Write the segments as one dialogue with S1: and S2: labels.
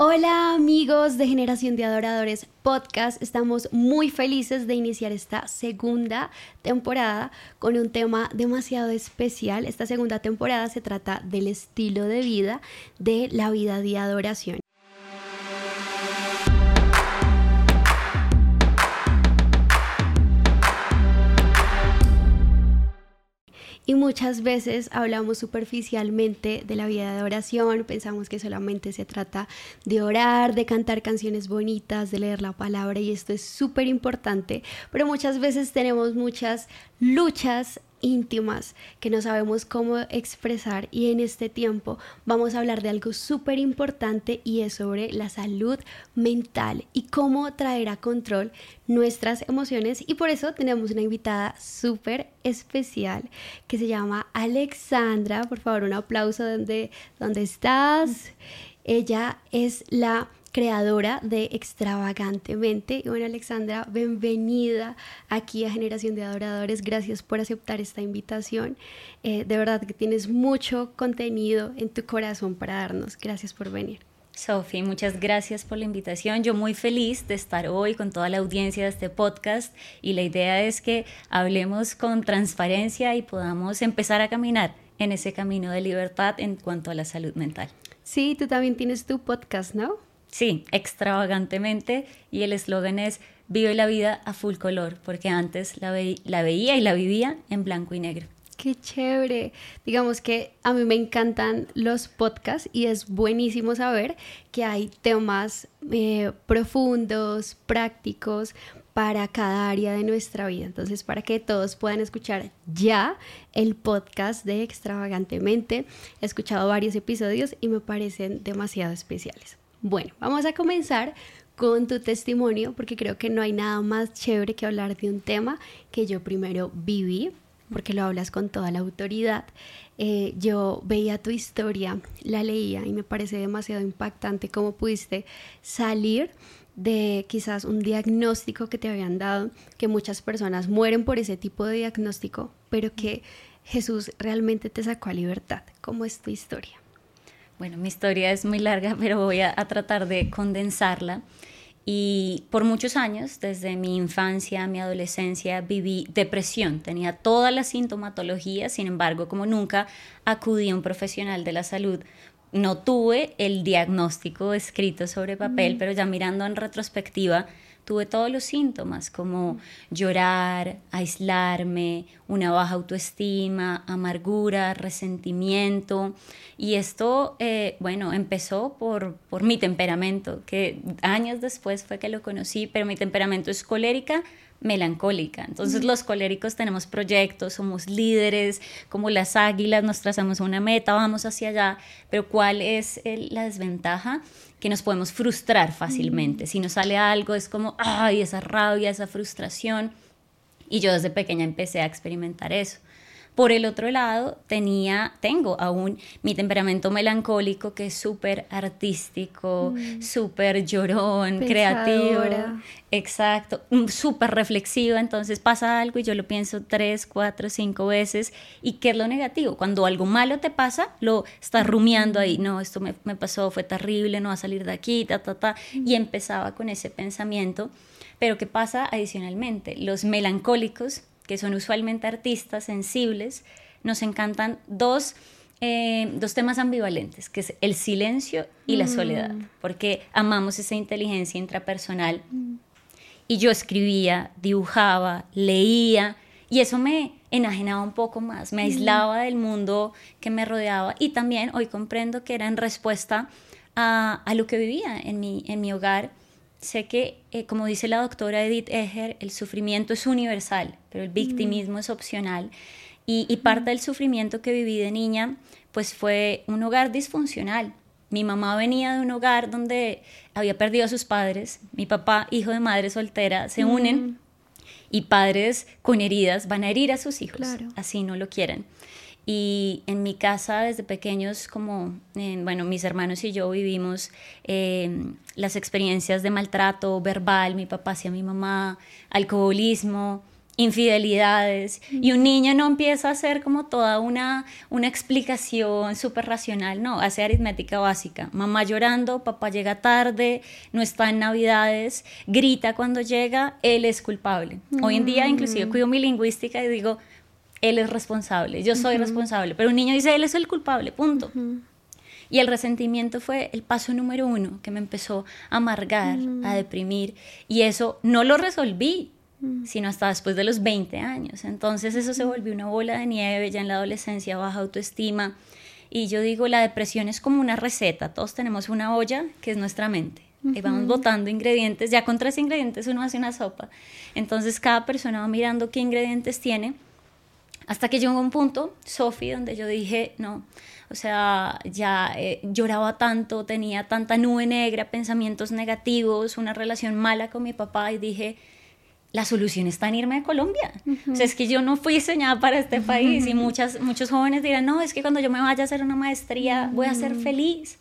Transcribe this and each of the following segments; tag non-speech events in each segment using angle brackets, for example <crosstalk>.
S1: Hola amigos de Generación de Adoradores Podcast, estamos muy felices de iniciar esta segunda temporada con un tema demasiado especial. Esta segunda temporada se trata del estilo de vida de la vida de adoración. Y muchas veces hablamos superficialmente de la vida de oración, pensamos que solamente se trata de orar, de cantar canciones bonitas, de leer la palabra y esto es súper importante, pero muchas veces tenemos muchas luchas íntimas que no sabemos cómo expresar y en este tiempo vamos a hablar de algo súper importante y es sobre la salud mental y cómo traer a control nuestras emociones. Y por eso tenemos una invitada súper especial que se llama Alexandra. Por favor un aplauso donde, donde estás. Ella es la creadora de Extravagantemente. Y bueno, Alexandra, bienvenida aquí a Generación de Adoradores. Gracias por aceptar esta invitación. Eh, de verdad que tienes mucho contenido en tu corazón para darnos. Gracias por venir.
S2: Sofi, muchas gracias por la invitación. Yo muy feliz de estar hoy con toda la audiencia de este podcast y la idea es que hablemos con transparencia y podamos empezar a caminar en ese camino de libertad en cuanto a la salud mental.
S1: Sí, tú también tienes tu podcast, ¿no?
S2: Sí, extravagantemente. Y el eslogan es Vive la vida a full color, porque antes la, la veía y la vivía en blanco y negro.
S1: Qué chévere. Digamos que a mí me encantan los podcasts y es buenísimo saber que hay temas eh, profundos, prácticos para cada área de nuestra vida. Entonces, para que todos puedan escuchar ya el podcast de Extravagantemente, he escuchado varios episodios y me parecen demasiado especiales. Bueno, vamos a comenzar con tu testimonio porque creo que no hay nada más chévere que hablar de un tema que yo primero viví, porque lo hablas con toda la autoridad. Eh, yo veía tu historia, la leía y me parece demasiado impactante cómo pudiste salir de quizás un diagnóstico que te habían dado, que muchas personas mueren por ese tipo de diagnóstico, pero que Jesús realmente te sacó a libertad. ¿Cómo es tu historia?
S2: Bueno, mi historia es muy larga, pero voy a, tratar de condensarla. Y por muchos años, desde mi infancia, mi adolescencia, viví depresión. Tenía toda la sintomatología, sin embargo, como nunca acudí a un profesional de la salud, no tuve el diagnóstico escrito sobre papel, pero ya mirando en retrospectiva, tuve todos los síntomas como llorar, aislarme, una baja autoestima, amargura, resentimiento. Y esto, eh, bueno, empezó por, por mi temperamento, que años después fue que lo conocí, pero mi temperamento es colérica, melancólica. Entonces los coléricos tenemos proyectos, somos líderes, como las águilas, nos trazamos una meta, vamos hacia allá, pero ¿cuál es la desventaja? Que nos podemos frustrar fácilmente. Si nos sale algo es como, ay, esa rabia, esa frustración. Y yo desde pequeña empecé a experimentar eso. Por el otro lado, tenía, tengo aún mi temperamento melancólico que es súper artístico, mm. súper llorón, creativo. Exacto, mm, súper reflexiva. Entonces pasa algo y yo lo pienso tres, cuatro, cinco veces. ¿Y qué es lo negativo? Cuando algo malo te pasa, lo estás rumiando ahí. No, esto me, me pasó, fue terrible, no va a salir de aquí, ta, ta, ta. Y empezaba con ese pensamiento. Pero ¿qué pasa adicionalmente? Los melancólicos que son usualmente artistas sensibles, nos encantan dos, eh, dos temas ambivalentes, que es el silencio y la soledad, mm. porque amamos esa inteligencia intrapersonal. Y yo escribía, dibujaba, leía, y eso me enajenaba un poco más, me aislaba del mundo que me rodeaba y también hoy comprendo que era en respuesta a, a lo que vivía en mi, en mi hogar sé que, eh, como dice la doctora Edith Eger, el sufrimiento es universal, pero el victimismo mm. es opcional. Y, parte del sufrimiento que viví de niña, pues fue un hogar disfuncional. Mi mamá venía de un hogar donde había perdido a sus padres, mi papá, hijo de madre soltera, se unen mm. y padres con heridas van a herir a sus hijos, así no lo quieren. Y en mi casa desde pequeños, como, eh, bueno, mis hermanos y yo vivimos em, las experiencias de maltrato verbal, mi papá hacia mi mamá, alcoholismo, infidelidades, y un niño no empieza a hacer como toda una, una explicación súper racional, no, hace aritmética básica, mamá llorando, papá llega tarde, no está en navidades, grita cuando llega, él es culpable. Hoy en día inclusive mm. cuido mi lingüística y digo, él es responsable, yo soy responsable, pero un niño dice, él es el culpable, punto. Y el resentimiento fue el paso número uno que me empezó a amargar, a deprimir, y eso no lo resolví, sino hasta después de los 20 años. Entonces eso se volvió una bola de nieve, ya en la adolescencia, baja autoestima. Y yo digo, la depresión es como una receta, todos tenemos una olla que es nuestra mente. Y vamos botando ingredientes, ya con tres ingredientes uno hace una sopa. Entonces cada persona va mirando qué ingredientes tiene, hasta que llegó un punto, Sofi, donde yo dije, no, o sea, ya eh, lloraba tanto, tenía tanta nube negra, pensamientos negativos, una relación mala con mi papá y dije, la solución está en irme a Colombia. O sea, es que yo no fui diseñada para este país y muchas, muchos jóvenes dirán, no, es que cuando yo me vaya a hacer una maestría voy a ser feliz.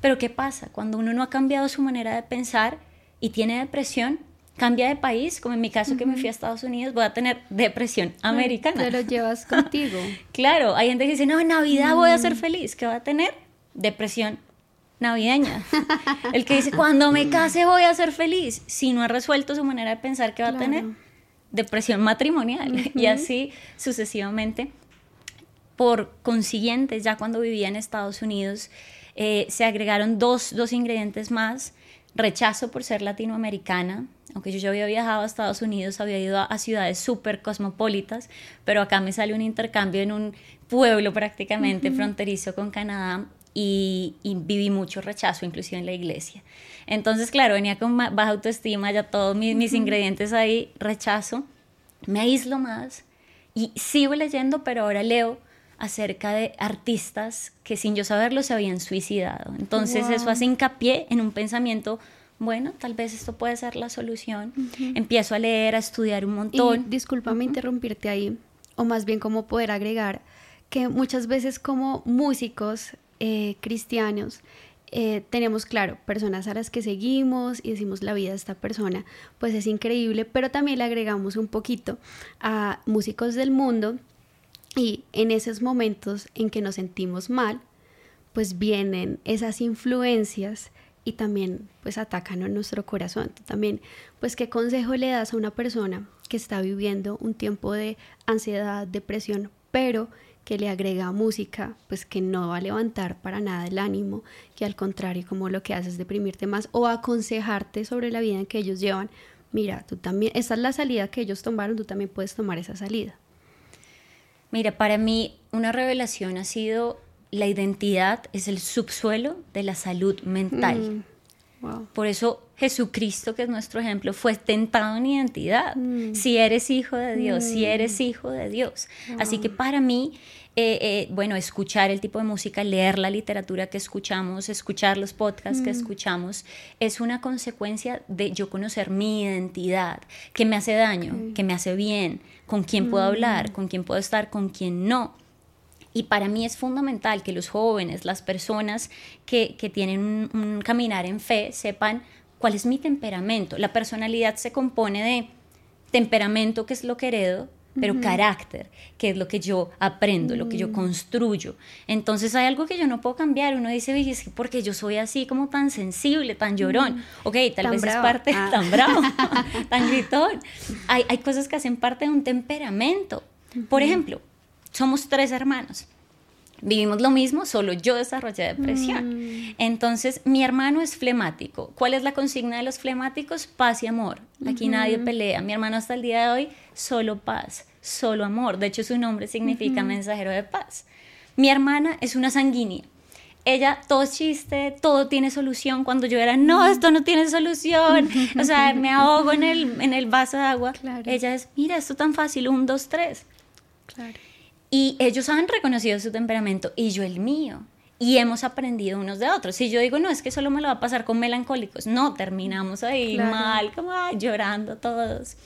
S2: Pero ¿qué pasa? Cuando uno no ha cambiado su manera de pensar y tiene depresión, cambia de país, como en mi caso que me fui a Estados Unidos, voy a tener depresión americana.
S1: Te lo llevas <laughs> contigo.
S2: claro, hay gente que dice, no, en Navidad voy a ser feliz. ¿Qué va a tener? Depresión navideña. <laughs> El que dice, cuando me case voy a ser feliz, si no ha resuelto su manera de pensar que va a tener depresión matrimonial <laughs> y así sucesivamente. Por consiguiente, ya cuando vivía en Estados Unidos, eh, se agregaron dos, dos ingredientes más. Rechazo por ser latinoamericana, aunque yo ya había viajado a Estados Unidos, había ido a, ciudades súper cosmopolitas, pero acá me sale un intercambio en un pueblo prácticamente fronterizo con Canadá y, viví mucho rechazo, inclusive en la iglesia. Entonces, claro, venía con baja autoestima, ya todos mis, ingredientes ahí, rechazo, me aíslo más y sigo leyendo, pero ahora leo acerca de artistas que sin yo saberlo se habían suicidado. Entonces eso hace hincapié en un pensamiento, bueno, tal vez esto puede ser la solución. Empiezo a leer, a estudiar un montón.
S1: Y, discúlpame interrumpirte ahí, o más bien como poder agregar que muchas veces como músicos eh, cristianos, eh, tenemos, claro, personas a las que seguimos y decimos la vida de esta persona, pues es increíble, pero también le agregamos un poquito a músicos del mundo y en esos momentos en que nos sentimos mal, pues vienen esas influencias y también pues atacan a nuestro corazón. también, pues qué consejo le das a una persona que está viviendo un tiempo de ansiedad, depresión, pero que le agrega música, pues que no va a levantar para nada el ánimo, que al contrario como lo que hace es deprimirte más o aconsejarte sobre la vida en que ellos llevan. Mira, tú también, esa es la salida que ellos tomaron, tú también puedes tomar esa salida.
S2: Mira, para mí una revelación ha sido la identidad es el subsuelo de la salud mental. Mm, Por eso Jesucristo, que es nuestro ejemplo, fue tentado en identidad. Mm. Si eres hijo de Dios, si mm. eres hijo de Dios. Así que para mí eh, eh, bueno, escuchar el tipo de música, leer la literatura que escuchamos, escuchar los podcasts que escuchamos, es una consecuencia de yo conocer mi identidad, que me hace daño, que me hace bien, con quién puedo hablar, mm. con quién puedo estar, con quién no. Y para mí es fundamental que los jóvenes, las personas que, tienen un, un caminar en fe, sepan cuál es mi temperamento. La personalidad se compone de temperamento, que es lo que heredo, pero carácter, que es lo que yo aprendo, lo que yo mm. construyo. Entonces hay algo que yo no puedo cambiar. Uno dice, oye, es que porque yo soy así como tan sensible, tan llorón. Mm. Ok, tal vez es parte, ah. <laughs> tan bravo, <laughs> tan gritón. Hay, hay cosas que hacen parte de un temperamento. Por ejemplo, somos tres hermanos vivimos lo mismo, solo yo desarrollé depresión. Mm. Entonces, mi hermano es flemático. ¿Cuál es la consigna de los flemáticos? Paz y amor. Aquí nadie pelea. Mi hermano hasta el día de hoy, solo paz, solo amor. De hecho, su nombre significa mensajero de paz. Mi hermana es una sanguínea. Ella, todo es chiste, todo tiene solución. Cuando yo era, no, esto no tiene solución. O sea, <laughs> me ahogo en el, en el vaso de agua. Ella es, mira, esto tan fácil, un, dos, tres. Claro. Y ellos han reconocido su temperamento y yo el mío. Y hemos aprendido unos de otros. Si yo digo, no, es que solo me lo va a pasar con melancólicos, no, terminamos ahí mal, como llorando todos.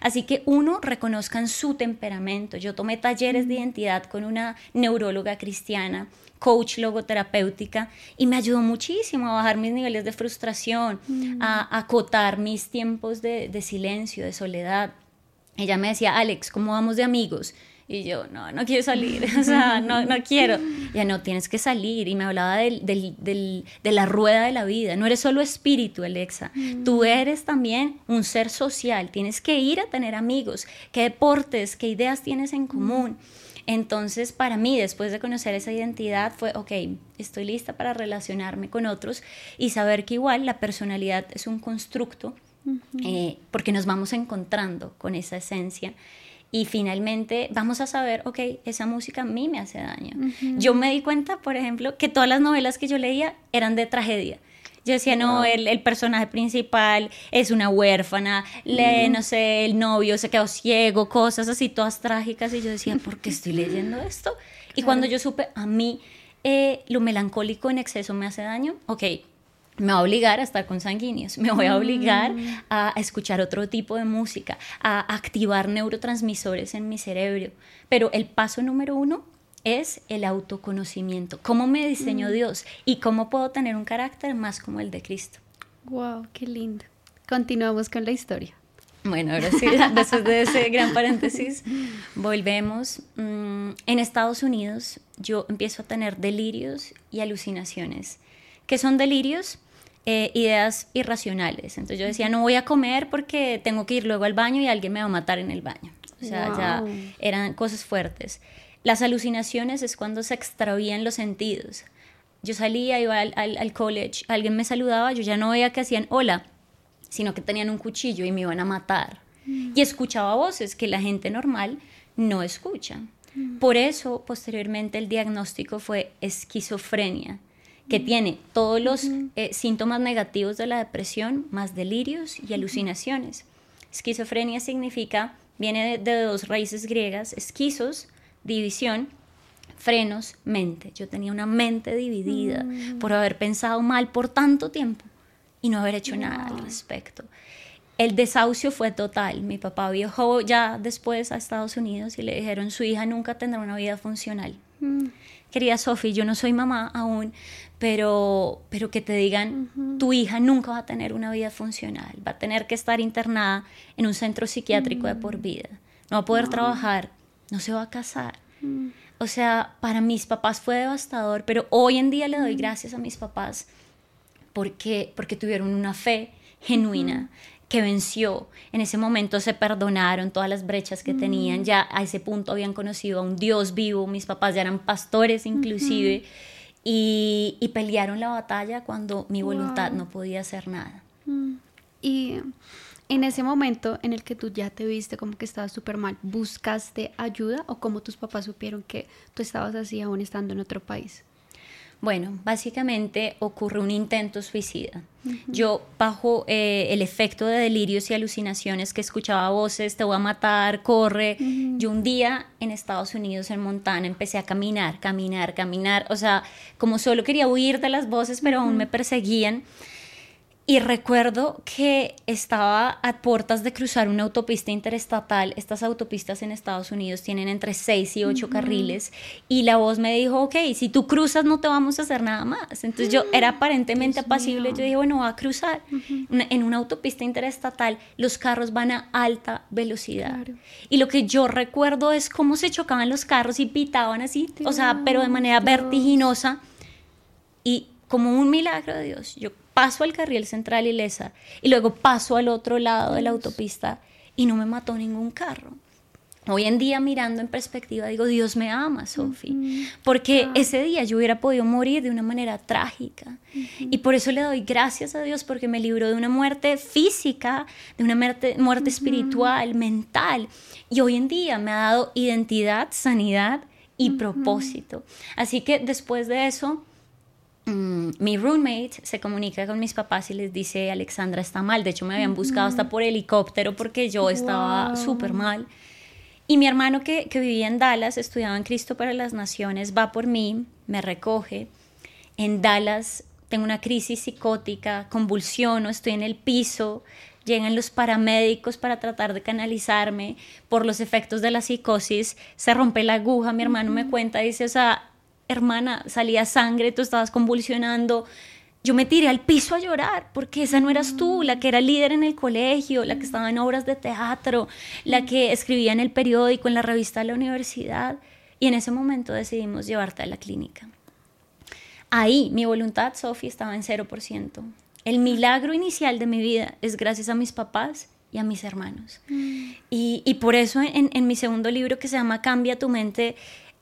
S2: Así que uno, reconozcan su temperamento. Yo tomé talleres de identidad con una neuróloga cristiana, coach logoterapéutica, y me ayudó muchísimo a bajar mis niveles de frustración, a, acotar mis tiempos de, de silencio, de soledad. ella me decía, Alex, ¿cómo vamos de amigos? Y yo, no, no quiero salir, <laughs> o sea, no, no quiero. Ya no, tienes que salir. Y me hablaba del, del, del, de la rueda de la vida. No eres solo espíritu, Alexa. Tú eres también un ser social. Tienes que ir a tener amigos. ¿Qué deportes, qué ideas tienes en común? Entonces, para mí, después de conocer esa identidad, fue, ok, estoy lista para relacionarme con otros y saber que igual la personalidad es un constructo, eh, porque nos vamos encontrando con esa esencia y finalmente vamos a saber, ok, esa música a mí me hace daño. Yo me di cuenta, por ejemplo, que todas las novelas que yo leía eran de tragedia. Yo decía, no, el, el, personaje principal es una huérfana, le, no sé, el novio se quedó ciego, cosas así, todas trágicas. Y yo decía, ¿por qué estoy leyendo esto? Y cuando yo supe, a mí eh, lo melancólico en exceso me hace daño, ok, me va a obligar a estar con sanguíneos, me voy a obligar mm. a escuchar otro tipo de música, a activar neurotransmisores en mi cerebro. Pero el paso número uno es el autoconocimiento. ¿Cómo me diseñó mm. Dios y cómo puedo tener un carácter más como el de Cristo?
S1: Wow, qué lindo. Continuamos con la historia.
S2: Bueno, ahora sí, <laughs> después de ese gran paréntesis, volvemos. Mm, en Estados Unidos yo empiezo a tener delirios y alucinaciones. ¿Qué son delirios? Eh, ideas irracionales. Entonces yo decía, no voy a comer porque tengo que ir luego al baño y alguien me va a matar en el baño. O sea, ya eran cosas fuertes. Las alucinaciones es cuando se extravían los sentidos. Yo salía, iba al, al, college, alguien me saludaba, yo ya no veía que hacían hola, sino que tenían un cuchillo y me iban a matar. Mm. Y escuchaba voces que la gente normal no escucha. Mm. Por eso, posteriormente, el diagnóstico fue esquizofrenia que tiene todos los eh, síntomas negativos de la depresión, más delirios y alucinaciones. Esquizofrenia significa, viene de, dos raíces griegas, esquizos, división, frenos, mente. Yo tenía una mente dividida mm. por haber pensado mal por tanto tiempo y no haber hecho nada al respecto. El desahucio fue total. Mi papá viajó ya después a Estados Unidos y le dijeron, su hija nunca tendrá una vida funcional. Mm. Querida Sophie, yo no soy mamá aún, pero, pero que te digan, tu hija nunca va a tener una vida funcional, va a tener que estar internada en un centro psiquiátrico de por mm. vida, no va a poder trabajar, no se va a casar. Mm. O sea, para mis papás fue devastador, pero hoy en día le doy mm. gracias a mis papás porque, porque tuvieron una fe genuina, que venció. En ese momento se perdonaron todas las brechas que tenían, ya a ese punto habían conocido a un Dios vivo, mis papás ya eran pastores inclusive y, pelearon la batalla cuando mi voluntad no podía hacer nada.
S1: Mm. Y en ese momento en el que tú ya te viste como que estabas súper mal, ¿buscaste ayuda o cómo tus papás supieron que tú estabas así aún estando en otro país?
S2: Bueno, básicamente ocurre un intento suicida. Yo, bajo eh, el efecto de delirios y alucinaciones que escuchaba voces, te voy a matar, corre, yo un día en Estados Unidos, en Montana, empecé a caminar, caminar, caminar, o sea, como solo quería huir de las voces, pero aún me perseguían. Y recuerdo que estaba a puertas de cruzar una autopista interestatal. Estas autopistas en Estados Unidos tienen entre 6 y 8 carriles. Y la voz me dijo, ok, si tú cruzas no te vamos a hacer nada más. Entonces yo era <gasps> aparentemente apacible. Yo dije, bueno, va a cruzar. en una autopista interestatal los carros van a alta velocidad. Y lo que yo recuerdo es cómo se chocaban los carros y pitaban así, o sea, pero de manera vertiginosa. Y como un milagro de Dios, yo paso al carril central ilesa y luego paso al otro lado de la autopista y no me mató ningún carro. Hoy en día mirando en perspectiva digo, Dios me ama, Sofi, porque ese día yo hubiera podido morir de una manera trágica. Y por eso le doy gracias a Dios porque me libró de una muerte física, de una muerte, muerte espiritual, mental. Y hoy en día me ha dado identidad, sanidad y propósito. Así que después de eso, Mm, mi roommate se comunica con mis papás y les dice, Alexandra está mal. De hecho, me habían buscado hasta por helicóptero porque yo estaba súper mal. Y mi hermano que, que, vivía en Dallas, estudiaba en Cristo para las Naciones, va por mí, me recoge. En Dallas tengo una crisis psicótica, convulsiono, estoy en el piso, llegan los paramédicos para tratar de canalizarme por los efectos de la psicosis, se rompe la aguja, mi hermano me cuenta, dice, o sea, hermana, salía sangre, tú estabas convulsionando, yo me tiré al piso a llorar porque esa no eras tú, la que era líder en el colegio, la que estaba en obras de teatro, la que escribía en el periódico, en la revista de la universidad. Y en ese momento decidimos llevarte a la clínica. Ahí mi voluntad, Sophie, estaba en 0%. El milagro inicial de mi vida es gracias a mis papás y a mis hermanos. Mm. Y, por eso en, en mi segundo libro que se llama Cambia tu mente,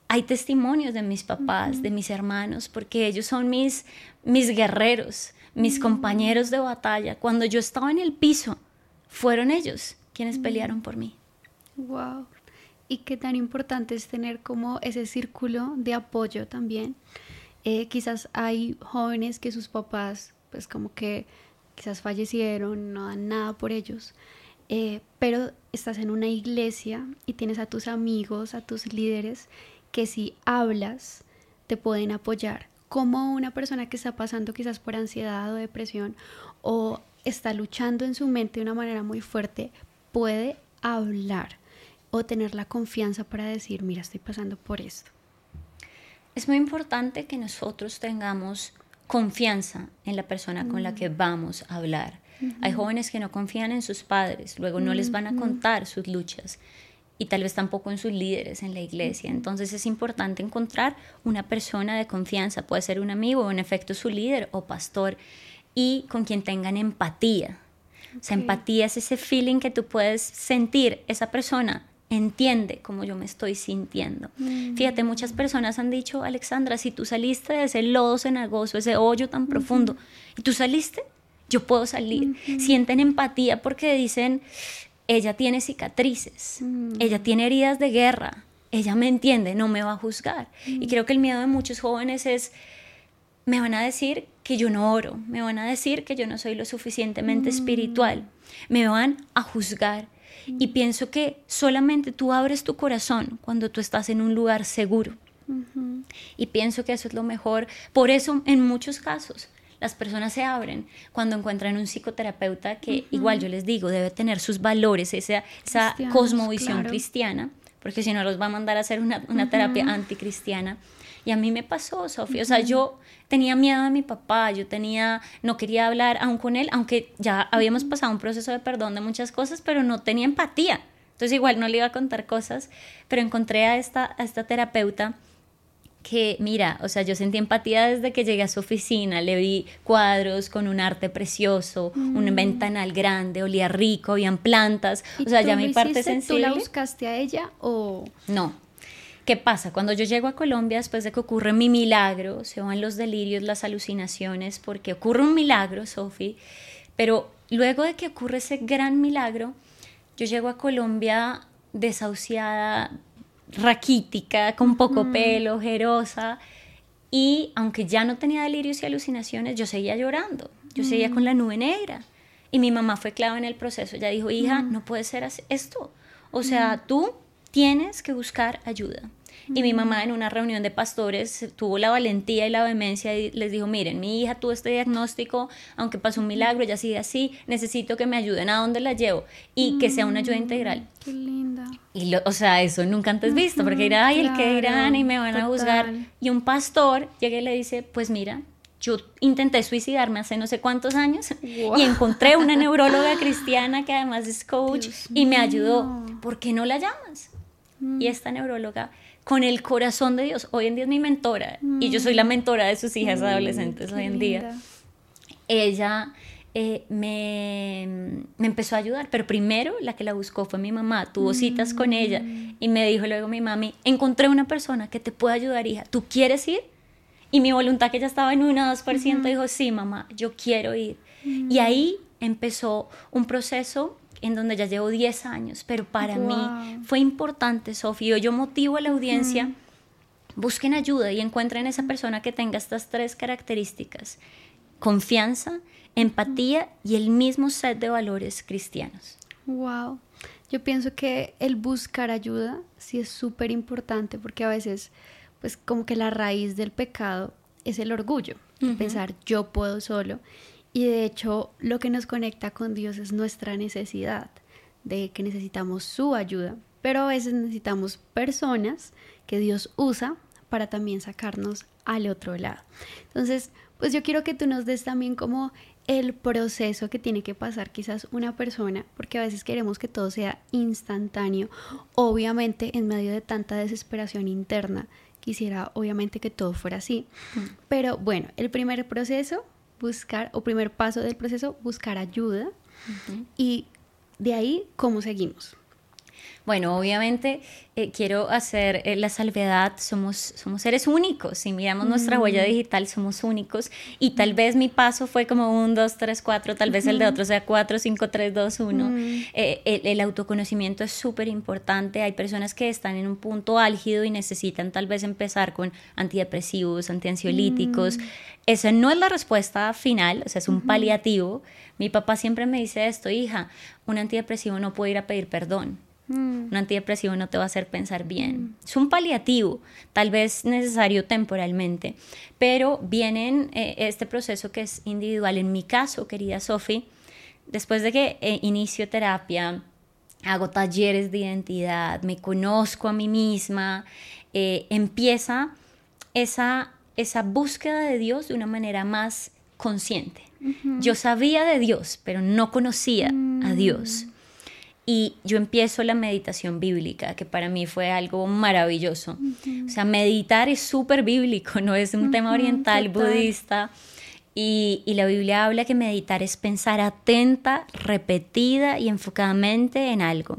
S2: hay testimonios de mis papás, de mis hermanos, porque ellos son mis, mis guerreros, mis compañeros de batalla. Cuando yo estaba en el piso, fueron ellos quienes pelearon por mí.
S1: Wow. Y qué tan importante es tener como ese círculo de apoyo también. Eh, quizás hay jóvenes que sus papás, pues como que quizás fallecieron, no dan nada por ellos, eh, pero estás en una iglesia y tienes a tus amigos, a tus líderes que si hablas te pueden apoyar. Como una persona que está pasando quizás por ansiedad o depresión o está luchando en su mente de una manera muy fuerte, puede hablar o tener la confianza para decir, mira, estoy pasando por esto.
S2: Es muy importante que nosotros tengamos confianza en la persona con la que vamos a hablar. Hay jóvenes que no confían en sus padres, luego no les van a contar sus luchas y tal vez tampoco en sus líderes en la iglesia. Entonces es importante encontrar una persona de confianza, puede ser un amigo o en efecto su líder o pastor, y con quien tengan empatía. O sea, empatía es ese feeling que tú puedes sentir, esa persona entiende cómo yo me estoy sintiendo. Mm. Fíjate, muchas personas han dicho, Alexandra, si tú saliste de ese lodo cenagoso, ese hoyo tan profundo, y tú saliste, yo puedo salir. Sienten empatía porque dicen, ella tiene cicatrices, mm. ella tiene heridas de guerra, ella me entiende, no me va a juzgar. Y mm. creo que el miedo de muchos jóvenes es, me van a decir que yo no oro, me van a decir que yo no soy lo suficientemente mm. espiritual, me van a juzgar. Y pienso que solamente tú abres tu corazón cuando tú estás en un lugar seguro. Y pienso que eso es lo mejor. Por eso, en muchos casos, las personas se abren cuando encuentran un psicoterapeuta que igual yo les digo, debe tener sus valores, esa, esa cosmovisión cristiana, porque si no los va a mandar a hacer una, una terapia anticristiana. Y a mí me pasó, Sofía, o sea, yo tenía miedo de mi papá, yo tenía, no quería hablar aún con él, aunque ya habíamos pasado un proceso de perdón de muchas cosas, pero no tenía empatía. Entonces igual no le iba a contar cosas, pero encontré a esta, a esta terapeuta que, mira, o sea, yo sentí empatía desde que llegué a su oficina, le vi cuadros con un arte precioso, un mm. ventanal grande, olía rico, habían plantas, o sea, ya mi parte sensible.
S1: ¿Tú la buscaste a ella o...?
S2: No. ¿Qué pasa? Cuando yo llego a Colombia, después de que ocurre mi milagro, se van los delirios, las alucinaciones, porque ocurre un milagro, Sofi, pero luego de que ocurre ese gran milagro, yo llego a Colombia desahuciada, raquítica, con poco pelo, ojerosa. Y aunque ya no tenía delirios y alucinaciones, yo seguía llorando, yo seguía con la nube negra. Y mi mamá fue clave en el proceso. Ella dijo, hija, no puede ser esto. O sea, tú tienes que buscar ayuda. Y mi mamá en una reunión de pastores tuvo la valentía y la vehemencia y les dijo, miren, mi hija tuvo este diagnóstico, aunque pasó un milagro, ella sigue así, necesito que me ayuden, ¿a dónde la llevo? Y que sea una ayuda integral.
S1: Qué linda.
S2: Y o sea, eso nunca antes visto, porque dirá, ay, el que dirán y me van a juzgar. Y un pastor llega y le dice, pues mira, yo intenté suicidarme hace no sé cuántos años y encontré una <laughs> neuróloga cristiana que además es coach y me ayudó. ¿Por qué no la llamas? Y mm. esta neuróloga con el corazón de Dios. Hoy en día es mi mentora y yo soy la mm. mentora de sus hijas mm, adolescentes hoy en día. Ella eh, me, me, empezó a ayudar, pero primero la que la buscó fue mi mamá, tuvo citas con ella mm. y me dijo luego mi mami, encontré una persona que te puede ayudar, hija, ¿tú quieres ir? Y mi voluntad que ya estaba en 1 o 2% dijo, sí, mamá, yo quiero ir. Y ahí empezó un proceso en donde ya llevo 10 años, pero para mí fue importante, Sofía. Yo motivo a la audiencia, busquen ayuda y encuentren esa persona que tenga estas tres características, confianza, empatía y el mismo set de valores cristianos.
S1: Wow. Yo pienso que el buscar ayuda sí es súper importante porque a veces, pues como que la raíz del pecado es el orgullo, pensar yo puedo solo y de hecho, lo que nos conecta con Dios es nuestra necesidad, de que necesitamos su ayuda, pero a veces necesitamos personas que Dios usa para también sacarnos al otro lado. Entonces, pues yo quiero que tú nos des también como el proceso que tiene que pasar quizás una persona, porque a veces queremos que todo sea instantáneo, obviamente en medio de tanta desesperación interna, quisiera obviamente que todo fuera así, mm. pero bueno, el primer proceso, buscar, o primer paso del proceso, buscar ayuda y de ahí cómo seguimos.
S2: Bueno, obviamente eh, quiero hacer eh, la salvedad, somos, somos seres únicos, si miramos nuestra huella digital somos únicos. Y tal vez mi paso fue como un, dos, tres, cuatro, tal vez el de otro sea cuatro, cinco, tres, dos, uno. Eh, el, el, autoconocimiento es súper importante, hay personas que están en un punto álgido y necesitan tal vez empezar con antidepresivos, antiansiolíticos. Esa no es la respuesta final, o sea, es un paliativo. Mi papá siempre me dice esto, hija, un antidepresivo no puede ir a pedir perdón Mm. Un antidepresivo no te va a hacer pensar bien. Es un paliativo, tal vez necesario temporalmente, pero viene eh, este proceso que es individual. En mi caso, querida Sofi, después de que eh, inicio terapia, hago talleres de identidad, me conozco a mí misma, eh, empieza esa, esa búsqueda de Dios de una manera más consciente. Yo sabía de Dios, pero no conocía a mm. Dios y yo empiezo la meditación bíblica, que para mí fue algo maravilloso. O sea, meditar es súper bíblico, no es un tema oriental, budista. Y, y, la Biblia habla que meditar es pensar atenta, repetida y enfocadamente en algo.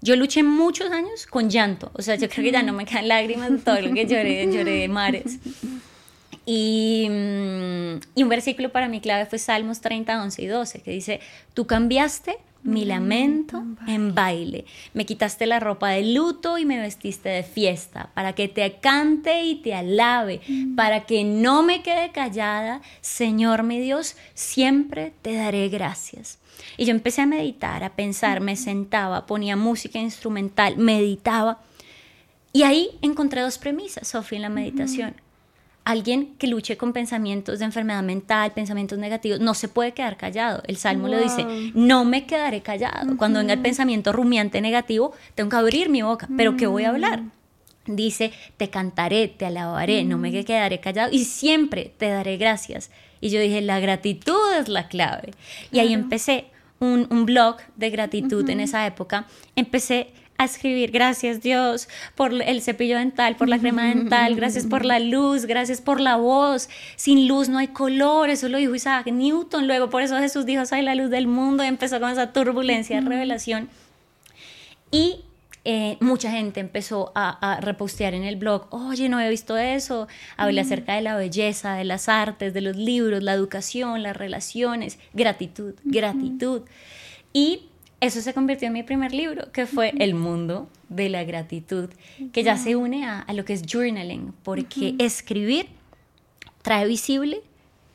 S2: Yo luché muchos años con llanto, o sea, yo creo que ya no me quedan lágrimas de todo lo que lloré, lloré de mares. Y, mm, y un versículo para mí clave fue Salmos 30, 11 y 12, que dice, tú cambiaste mi lamento en baile. Me quitaste la ropa de luto y me vestiste de fiesta, para que te cante y te alabe, mm. para que no me quede callada, Señor mi Dios, siempre te daré gracias. Y yo empecé a meditar, a pensar, me sentaba, ponía música instrumental, meditaba. Y ahí encontré dos premisas, Sofía, en la meditación alguien que luche con pensamientos de enfermedad mental, pensamientos negativos, no se puede quedar callado. El Salmo lo dice, no me quedaré callado. Cuando venga el pensamiento rumiante negativo, tengo que abrir mi boca, pero ¿qué voy a hablar? Mm. Dice, te cantaré, te alabaré, no me mm. quedaré callado y siempre te daré gracias. Y yo dije, la gratitud es la clave. Y ahí empecé un, blog de gratitud en esa época. Empecé a escribir, gracias Dios por el cepillo dental, por la crema dental, <laughs> gracias por la luz, gracias por la voz. Sin luz no hay color, eso lo dijo Isaac Newton. Luego por eso Jesús dijo, soy la luz del mundo y empezó con esa turbulencia revelación. Y eh, mucha gente empezó a, repostear en el blog, oye, no he visto eso, hablé acerca de la belleza, de las artes, de los libros, la educación, las relaciones, gratitud, gratitud. Y eso se convirtió en mi primer libro, que fue El mundo de la gratitud, que ya se une a, lo que es journaling, porque escribir trae visible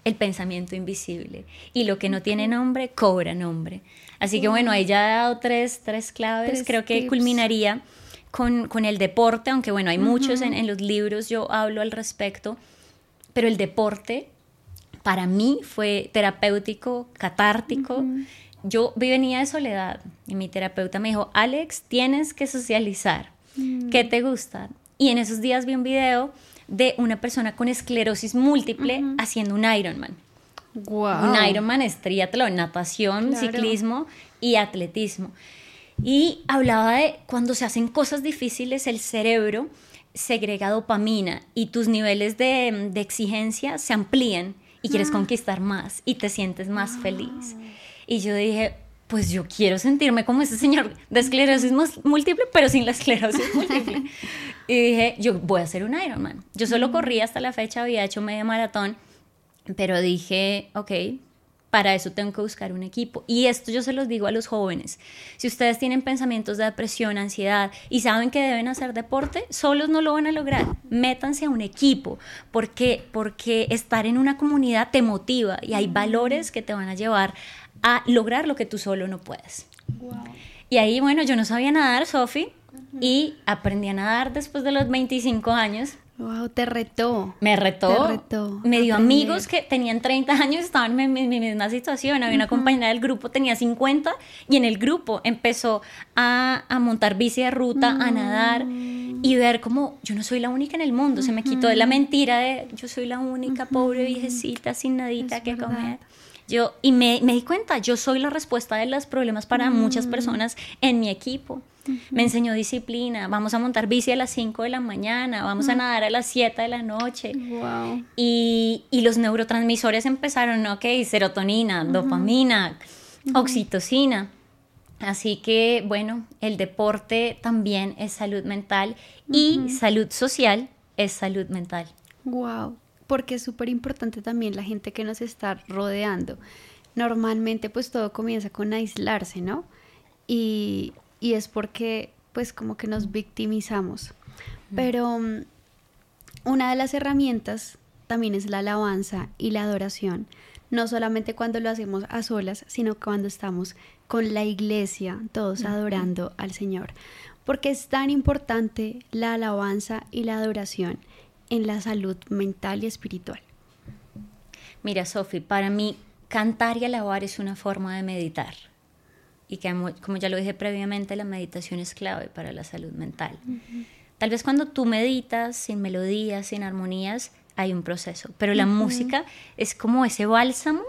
S2: el pensamiento invisible y lo que no tiene nombre cobra nombre. Así que bueno, ahí ya he dado tres, tres claves, creo que culminaría con, con, el deporte, aunque bueno, hay muchos en, en, los libros, yo hablo al respecto, pero el deporte para mí fue terapéutico, catártico yo venía de soledad y mi terapeuta me dijo, Alex, tienes que socializar. Mm. ¿Qué te gusta? Y en esos días vi un video de una persona con esclerosis múltiple haciendo un Ironman. Wow. Un Ironman es triatlón, natación, ciclismo y atletismo. Y hablaba de cuando se hacen cosas difíciles, el cerebro segrega dopamina y tus niveles de, exigencia se amplían y quieres ah. conquistar más y te sientes más feliz. Y yo dije, pues yo quiero sentirme como ese señor de esclerosis múltiple, pero sin la esclerosis <laughs> múltiple. y dije, yo voy a hacer un Ironman. Yo solo corrí hasta la fecha, había hecho medio maratón, pero dije, ok, para eso tengo que buscar un equipo. Y esto yo se los digo a los jóvenes. Si ustedes tienen pensamientos de depresión, ansiedad y saben que deben hacer deporte, solos no lo van a lograr. Métanse a un equipo. ¿Por qué? Porque estar en una comunidad te motiva y hay valores que te van a llevar a lograr lo que tú solo no puedes. Y ahí, bueno, yo no sabía nadar, Sofi, y aprendí a nadar después de los 25 años.
S1: Wow, te retó.
S2: Me retó. Me dio amigos que tenían 30 años, estaban en mi, misma situación. Había una compañera del grupo, tenía 50, y en el grupo empezó a, montar bici de ruta, a nadar mm. y ver como yo no soy la única en el mundo. Se me quitó de la mentira de yo soy la única pobre viejecita sin nadita que comer. Yo, y me, me, di cuenta, yo soy la respuesta de los problemas para muchas mm. personas en mi equipo. Me enseñó disciplina, vamos a montar bici a las 5 de la mañana, vamos a nadar a las 7 de la noche. Y, y, los neurotransmisores empezaron, ok, serotonina, dopamina, oxitocina. Así que, bueno, el deporte también es salud mental y salud social es salud mental.
S1: Wow, porque es súper importante también la gente que nos está rodeando. Normalmente pues todo comienza con aislarse, ¿no? Y, y es porque pues como que nos victimizamos. Pero mm, una de las herramientas también es la alabanza y la adoración, no solamente cuando lo hacemos a solas, sino cuando estamos con la iglesia, todos adorando al Señor. Porque es tan importante la alabanza y la adoración en la salud mental y espiritual.
S2: Mira, Sofi, para mí cantar y alabar es una forma de meditar y que como ya lo dije previamente, la meditación es clave para la salud mental. Tal vez cuando tú meditas sin melodías, sin armonías, hay un proceso, pero la música es como ese bálsamo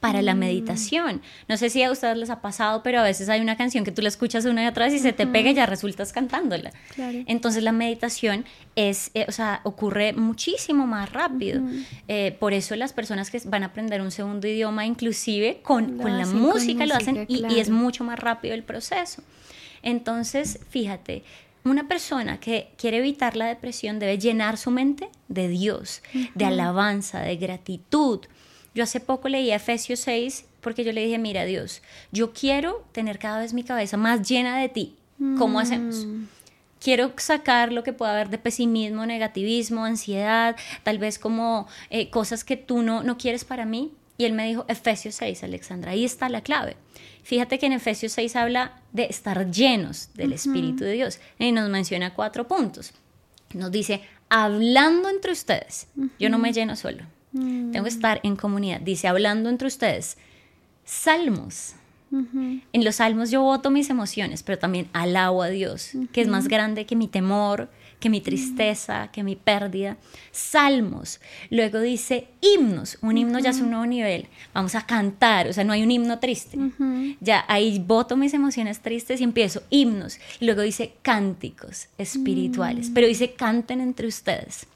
S2: para la mm. meditación. No sé si a ustedes les ha pasado, pero a veces hay una canción que tú la escuchas una y otra vez y se te pega y ya resultas cantándola. Entonces la meditación es, eh, o sea, ocurre muchísimo más rápido. Eh, por eso las personas que van a aprender un segundo idioma, inclusive con, con la música, lo hacen y, y es mucho más rápido el proceso. Entonces, fíjate, una persona que quiere evitar la depresión debe llenar su mente de Dios, de alabanza, de gratitud, yo hace poco leí Efesios 6 porque yo le dije, mira Dios, yo quiero tener cada vez mi cabeza más llena de ti. ¿Cómo hacemos? Mm. Quiero sacar lo que pueda haber de pesimismo, negativismo, ansiedad, tal vez como eh, cosas que tú no, no quieres para mí. Y él me dijo, Efesios 6, Alexandra, ahí está la clave. Fíjate que en Efesios 6 habla de estar llenos del Espíritu de Dios y nos menciona cuatro puntos. Nos dice, hablando entre ustedes, yo no me lleno solo, tengo que mm. estar en comunidad. Dice, hablando entre ustedes, salmos. En los salmos yo voto mis emociones, pero también alabo a Dios, que es más grande que mi temor, que mi tristeza, que mi pérdida. Salmos. Luego dice himnos. Un himno ya es un nuevo nivel. Vamos a cantar. O sea, no hay un himno triste. Ya ahí voto mis emociones tristes y empiezo himnos. luego dice cánticos espirituales. Mm. Pero dice canten entre ustedes.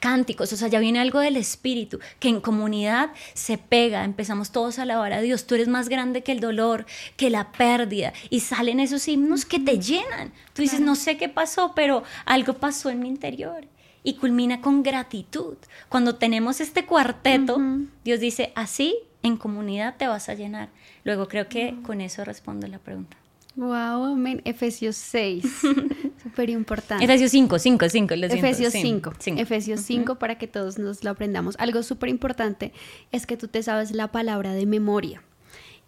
S2: Cánticos, o sea, ya viene algo del espíritu, que en comunidad se pega, empezamos todos a alabar a Dios, tú eres más grande que el dolor, que la pérdida, y salen esos himnos que te llenan. Tú dices, no sé qué pasó, pero algo pasó en mi interior. Y culmina con gratitud. Cuando tenemos este cuarteto, Dios dice, así en comunidad te vas a llenar. Luego creo que con eso respondo la pregunta.
S1: Wow, amén. Efesios 6. <laughs> Súper importante.
S2: Efesios 5, 5, 5.
S1: Efesios 5. Efesios 5 para que todos nos lo aprendamos. Algo súper importante es que tú te sabes la palabra de memoria.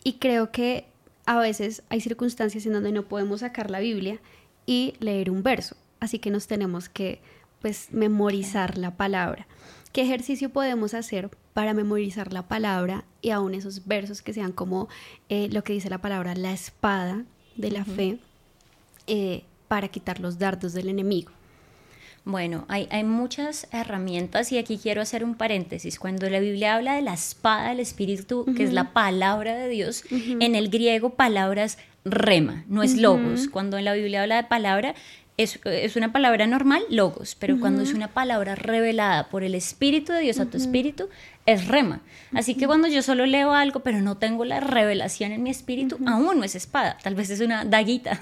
S1: Y creo que a veces hay circunstancias en donde no podemos sacar la Biblia y leer un verso. Así que nos tenemos que pues memorizar la palabra. ¿Qué ejercicio podemos hacer para memorizar la palabra y aún esos versos que sean como eh, lo que dice la palabra, la espada de la fe eh, para quitar los dardos del enemigo.
S2: Bueno, hay, hay, muchas herramientas y aquí quiero hacer un paréntesis. Cuando la Biblia habla de la espada del Espíritu, que es la palabra de Dios, en el griego palabras rema, no es logos. Cuando en la Biblia habla de palabra, es, una palabra normal, logos, pero cuando es una palabra revelada por el Espíritu de Dios a tu espíritu, es rema. Así que cuando yo solo leo algo, pero no tengo la revelación en mi espíritu, aún no es espada, tal vez es una daguita,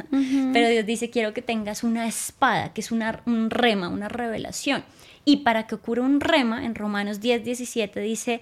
S2: pero Dios dice, quiero que tengas una espada, que es una, un rema, una revelación. Y para que ocurra un rema, en Romanos 10, 17 dice,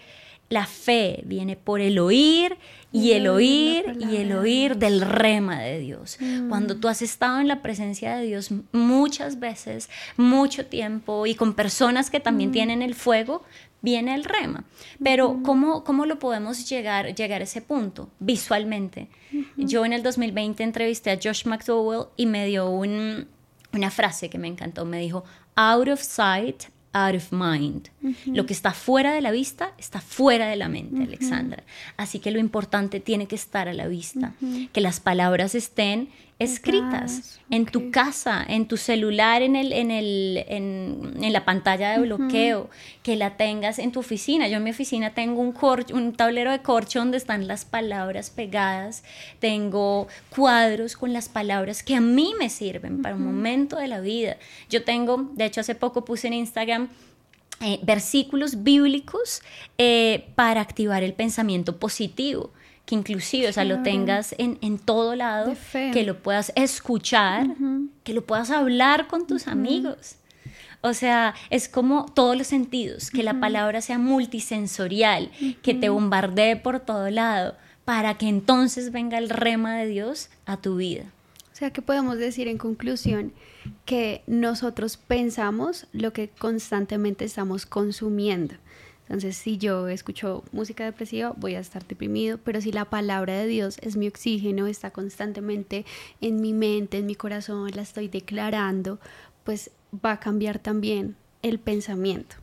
S2: la fe viene por el oír y el oír y el oír del rema de Dios. Mm. Cuando tú has estado en la presencia de Dios muchas veces, mucho tiempo y con personas que también mm. tienen el fuego, viene el rema. Pero ¿cómo, ¿cómo, lo podemos llegar, llegar a ese punto visualmente? Yo en el 2020 entrevisté a Josh McDowell y me dio una frase que me encantó. Me dijo, out of sight, out of mind. Lo que está fuera de la vista está fuera de la mente, Alexandra. Así que lo importante tiene que estar a la vista, que las palabras estén escritas en tu casa, en tu celular, en, el, en, el, en, la pantalla de bloqueo, que la tengas en tu oficina. Yo en mi oficina tengo un, un tablero de corcho donde están las palabras pegadas, tengo cuadros con las palabras que a mí me sirven para un momento de la vida. Yo tengo, de hecho hace poco puse en Instagram eh, versículos bíblicos eh, para activar el pensamiento positivo que inclusive, o sea, lo tengas en, en todo lado, que lo puedas escuchar, que lo puedas hablar con tus amigos. O sea, es como todos los sentidos, que la palabra sea multisensorial, que te bombardee por todo lado, para que entonces venga el rema de Dios a tu vida.
S1: O sea, que podemos decir en conclusión que nosotros pensamos lo que constantemente estamos consumiendo. Entonces, si yo escucho música depresiva, voy a estar deprimido, pero si la palabra de Dios es mi oxígeno, está constantemente en mi mente, en mi corazón, la estoy declarando, pues va a cambiar también el pensamiento.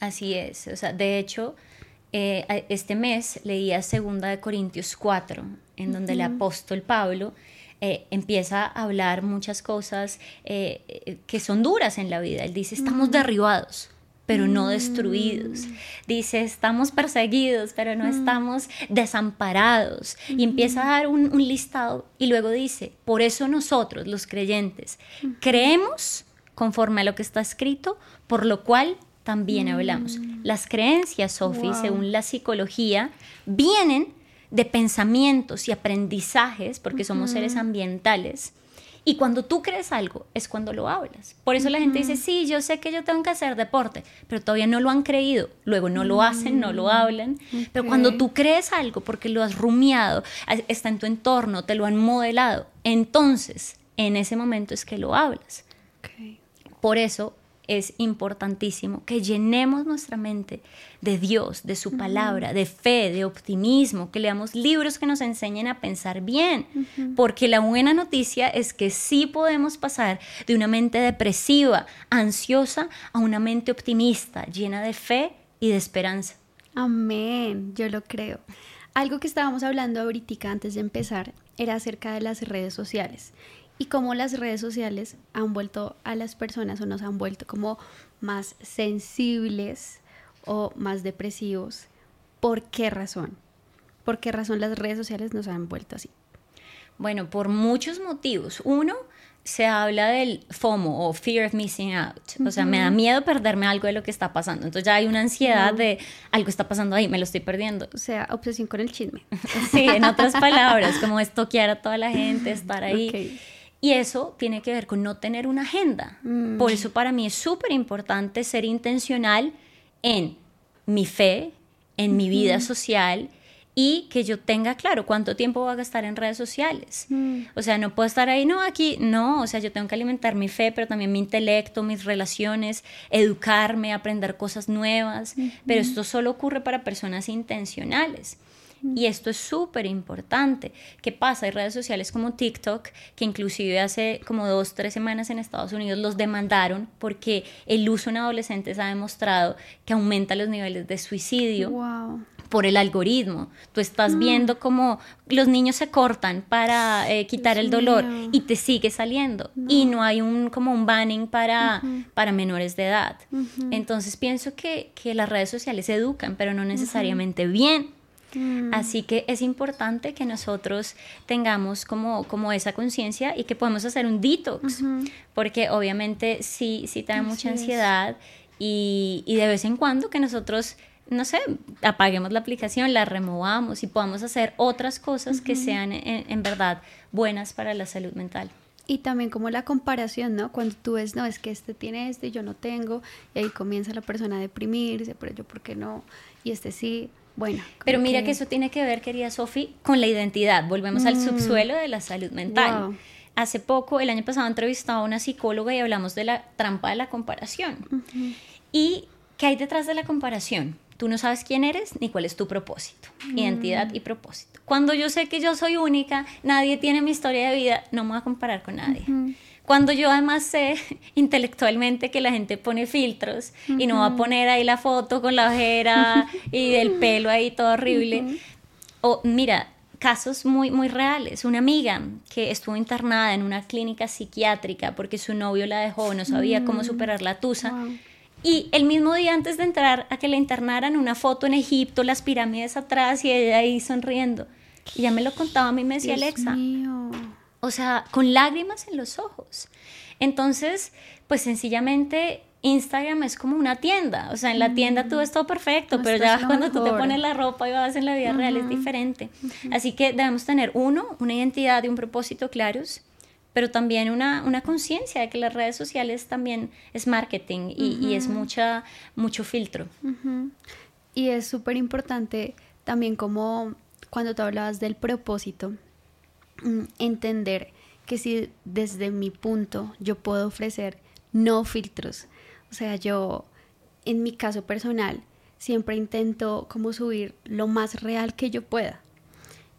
S2: Así es, o sea, de hecho, eh, este mes leía segunda de Corintios 4, en donde el apóstol Pablo eh, empieza a hablar muchas cosas eh, que son duras en la vida. Él dice, estamos derribados pero no destruidos. Dice, estamos perseguidos, pero no mm. estamos desamparados. Y empieza a dar un, listado y luego dice, por eso nosotros, los creyentes, creemos conforme a lo que está escrito, por lo cual también hablamos. Mm. Las creencias, Sophie, según la psicología, vienen de pensamientos y aprendizajes, porque somos seres ambientales, y cuando tú crees algo, es cuando lo hablas. Por eso la gente dice, sí, yo sé que yo tengo que hacer deporte, pero todavía no lo han creído. Luego no lo hacen, no lo mm, hablan. Pero cuando tú crees algo porque lo has rumiado, está en tu entorno, te lo han modelado, entonces en ese momento es que lo hablas. Por eso es importantísimo que llenemos nuestra mente de Dios, de su palabra, de fe, de optimismo, que leamos libros que nos enseñen a pensar bien, porque la buena noticia es que sí podemos pasar de una mente depresiva, ansiosa, a una mente optimista, llena de fe y de esperanza.
S1: Amén, yo lo creo. Algo que estábamos hablando ahorita antes de empezar era acerca de las redes sociales y cómo las redes sociales han vuelto a las personas o nos han vuelto como más sensibles o más depresivos. ¿Por qué razón? ¿Por qué razón las redes sociales nos han vuelto así?
S2: Bueno, por muchos motivos. Uno, se habla del FOMO o Fear of Missing Out. O sea, me da miedo perderme algo de lo que está pasando. Entonces ya hay una ansiedad de algo está pasando ahí, me lo estoy perdiendo.
S1: O sea, obsesión con el chisme. <laughs>
S2: sí, en otras <laughs> palabras, como estoquear a toda la gente, estar ahí. Y eso tiene que ver con no tener una agenda. Mm. Por eso para mí es súper importante ser intencional en mi fe, en mi vida social y que yo tenga claro cuánto tiempo voy a gastar en redes sociales. Mm. O sea, no puedo estar ahí, no, aquí, no, o sea, yo tengo que alimentar mi fe, pero también mi intelecto, mis relaciones, educarme, aprender cosas nuevas, pero esto solo ocurre para personas intencionales. Y esto es súper importante. ¿Qué pasa? Hay redes sociales como TikTok, que inclusive hace como dos, tres semanas en Estados Unidos los demandaron porque el uso en adolescentes ha demostrado que aumenta los niveles de suicidio. por el algoritmo. Tú estás mm. viendo cómo los niños se cortan para eh, quitar el dolor y te sigue saliendo. Y no hay un como un banning para, para menores de edad. Entonces pienso que, que, las redes sociales educan, pero no necesariamente bien. Mm. Así que es importante que nosotros tengamos como, como esa conciencia y que podemos hacer un detox, porque obviamente sí, sí trae mucha ansiedad y, y de vez en cuando que nosotros no sé, apaguemos la aplicación, la removamos y podamos hacer otras cosas que sean en, verdad buenas para la salud mental.
S1: Y también como la comparación, ¿no? Cuando tú ves, no, es que este tiene este y yo no tengo, y ahí comienza la persona a deprimirse, pero yo, ¿por qué no? Y este sí. Bueno.
S2: Pero mira que... eso tiene que ver, querida Sofi, con la identidad. Volvemos al mm. subsuelo de la salud mental. Hace poco, el año pasado, entrevistaba a una psicóloga y hablamos de la trampa de la comparación. ¿Y qué hay detrás de la comparación? Tú no sabes quién eres ni cuál es tu propósito, mm. identidad y propósito. Cuando yo sé que yo soy única, nadie tiene mi historia de vida, no me voy a comparar con nadie. Cuando yo además sé <laughs> intelectualmente que la gente pone filtros y no va a poner ahí la foto con la ojera y el <laughs> pelo ahí todo horrible. O mira, casos muy, muy reales. Una amiga que estuvo internada en una clínica psiquiátrica porque su novio la dejó, no sabía cómo mm. superar la tusa. Y el mismo día antes de entrar a que la internaran, una foto en Egipto, las pirámides atrás y ella ahí sonriendo. Y ya me lo contaba a mí, me decía Alexa. O sea, con lágrimas en los ojos. Entonces, pues sencillamente Instagram es como una tienda, o sea, en la tienda tú ves todo perfecto, pero ya cuando tú te pones la ropa y vas en la vida real es diferente. Así que debemos tener, uno, una identidad y un propósito claros, pero también una, una conciencia de que las redes sociales también es marketing y, y es mucha, mucho filtro.
S1: Y es súper importante también como cuando tú hablabas del propósito, mm, entender que si desde mi punto yo puedo ofrecer no filtros, o sea, yo en mi caso personal siempre intento como subir lo más real que yo pueda.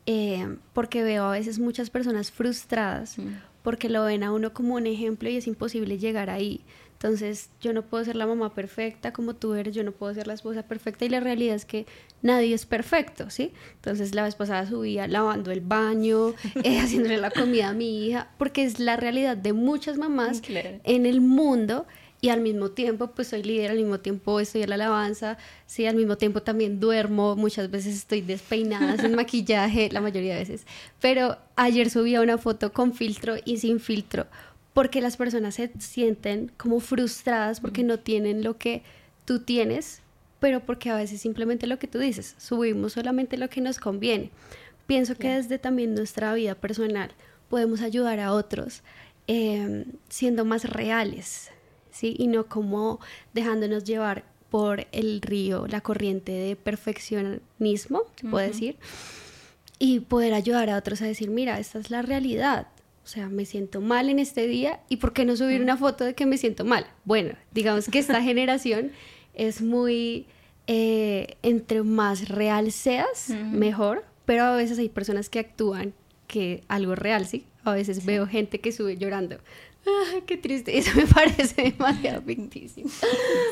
S1: Eh, porque veo a veces muchas personas frustradas mm. porque lo ven a uno como un ejemplo y es imposible llegar ahí. Entonces yo no puedo ser la mamá perfecta como tú eres, yo no puedo ser la esposa perfecta y la realidad es que nadie es perfecto, ¿sí? Entonces la vez pasada subía lavando el baño, eh, <laughs> haciéndole la comida a mi hija, porque es la realidad de muchas mamás en el mundo y al mismo tiempo pues soy líder, al mismo tiempo estoy en la alabanza, sí, al mismo tiempo también duermo, muchas veces estoy despeinada, sin <laughs> maquillaje, la mayoría de veces. Pero ayer subía una foto con filtro y sin filtro, porque las personas se sienten como frustradas porque no tienen lo que tú tienes, pero porque a veces simplemente lo que tú dices, subimos solamente lo que nos conviene. Pienso que desde también nuestra vida personal podemos ayudar a otros eh, siendo más reales, ¿sí? Y no como dejándonos llevar por el río, la corriente de perfeccionismo, se puede decir, y poder ayudar a otros a decir, mira, esta es la realidad. O sea, me siento mal en este día y ¿por qué no subir una foto de que me siento mal? Bueno, digamos que esta <laughs> generación es muy, eh, entre más real seas, mejor, pero a veces hay personas que actúan que algo real, ¿sí? A veces veo gente que sube llorando. Ah, qué triste, <laughs> eso me parece demasiado <laughs> ficticio.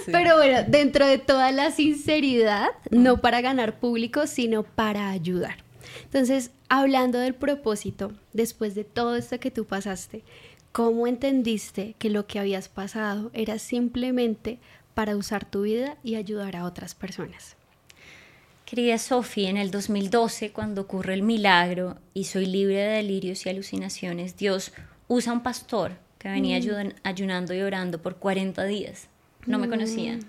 S1: Pero bueno, dentro de toda la sinceridad, no para ganar público, sino para ayudar. Entonces, hablando del propósito, después de todo esto que tú pasaste, ¿cómo entendiste que lo que habías pasado era simplemente para usar tu vida y ayudar a otras personas?
S2: Querida Sofía, en el 2012, cuando ocurre el milagro y soy libre de delirios y alucinaciones, Dios usa un pastor que venía mm. ayunando y orando por 40 días. No me conocía. Mm.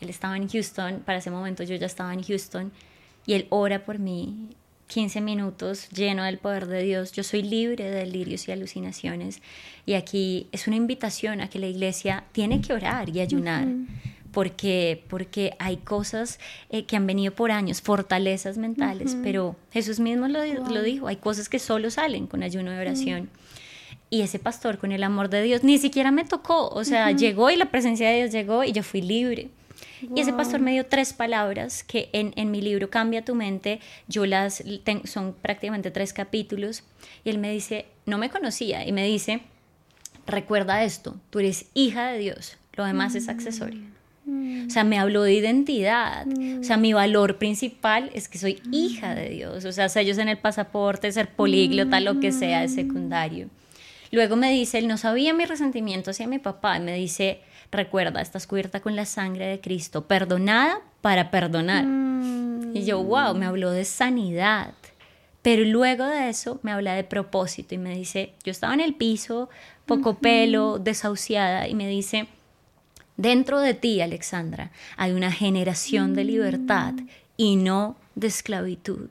S2: Él estaba en Houston, para ese momento yo ya estaba en Houston, y él ora por mí 15 minutos lleno del poder de Dios. Yo soy libre de delirios y alucinaciones. Y aquí es una invitación a que la iglesia tiene que orar y ayunar. Porque, porque hay cosas eh, que han venido por años, fortalezas mentales, pero Jesús mismo lo, lo, dijo, hay cosas que solo salen con ayuno y oración. Y ese pastor con el amor de Dios ni siquiera me tocó, o sea, llegó y la presencia de Dios llegó y yo fui libre. Y ese pastor me dio tres palabras que en, en mi libro Cambia tu mente, yo las, son prácticamente tres capítulos, y él me dice, no me conocía, y me dice, recuerda esto, tú eres hija de Dios, lo demás es accesorio. O sea, me habló de identidad. O sea, mi valor principal es que soy hija de Dios. O sea, sellos en el pasaporte, ser políglota, lo que sea, es secundario. Luego me dice, él no sabía mi resentimiento hacia mi papá, y me dice, recuerda, estás cubierta con la sangre de Cristo, perdonada para perdonar. Y yo, wow, me habló de sanidad. Pero luego de eso me habla de propósito y me dice, yo estaba en el piso, poco pelo, desahuciada, y me dice, dentro de ti, Alexandra, hay una generación de libertad y no de esclavitud.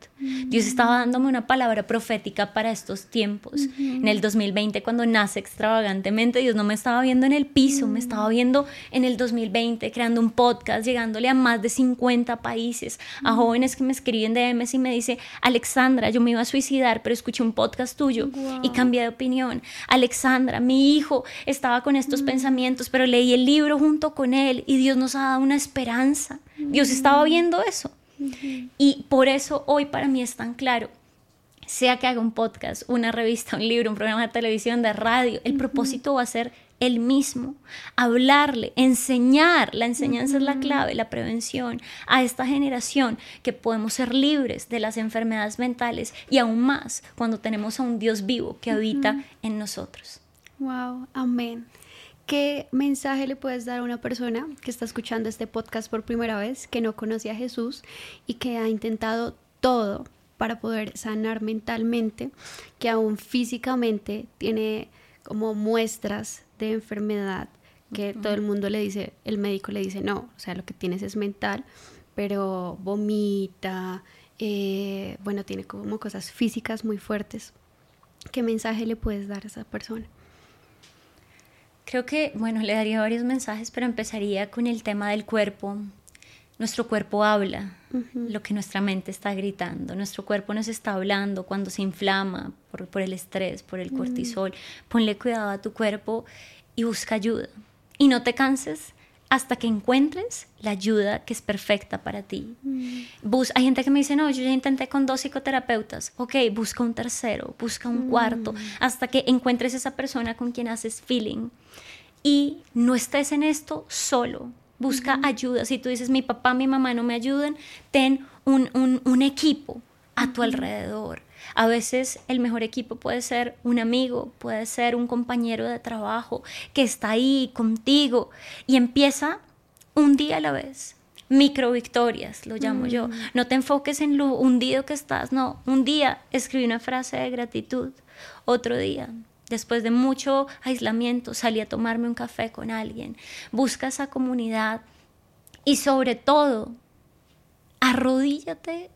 S2: Dios estaba dándome una palabra profética para estos tiempos. En el 2020, cuando nace extravagantemente, Dios no me estaba viendo en el piso, me estaba viendo en el 2020 creando un podcast, llegándole a más de 50 países, a jóvenes que me escriben DMs y me dice, Alexandra, yo me iba a suicidar, pero escuché un podcast tuyo y cambié de opinión. Alexandra, mi hijo estaba con estos pensamientos, pero leí el libro junto con él y Dios nos ha dado una esperanza. Dios estaba viendo eso. Y por eso hoy para mí es tan claro sea que haga un podcast, una revista, un libro, un programa de televisión, de radio, el propósito va a ser el mismo, hablarle, enseñar, la enseñanza es la clave, la prevención a esta generación que podemos ser libres de las enfermedades mentales y aún más cuando tenemos a un Dios vivo que habita en nosotros.
S1: Wow, amén. ¿Qué mensaje le puedes dar a una persona que está escuchando este podcast por primera vez, que no conoce a Jesús y que ha intentado todo para poder sanar mentalmente, que aún físicamente tiene como muestras de enfermedad que todo el mundo le dice, el médico le dice, no, o sea, lo que tienes es mental, pero vomita, eh, bueno, tiene como cosas físicas muy fuertes. ¿Qué mensaje le puedes dar a esa persona?
S2: Creo que, bueno, le daría varios mensajes, pero empezaría con el tema del cuerpo. Nuestro cuerpo habla lo que nuestra mente está gritando. Nuestro cuerpo nos está hablando cuando se inflama por, por el estrés, por el cortisol. Ponle cuidado a tu cuerpo y busca ayuda. Y no te canses hasta que encuentres la ayuda que es perfecta para ti. Bus hay gente que me dice, no, yo ya intenté con dos psicoterapeutas. Ok, busca un tercero, busca un cuarto, hasta que encuentres esa persona con quien haces feeling. Y no estés en esto solo. Busca ayuda. Si tú dices, mi papá, mi mamá no me ayudan, ten un, un, un equipo a tu alrededor a veces el mejor equipo puede ser un amigo, puede ser un compañero de trabajo que está ahí contigo y empieza un día a la vez. Micro victorias, lo llamo yo. Mm. No te enfoques en lo hundido que estás, no. Un día escribí una frase de gratitud, otro día después de mucho aislamiento, salí a tomarme un café con alguien. Busca esa comunidad y sobre todo, arrodíllate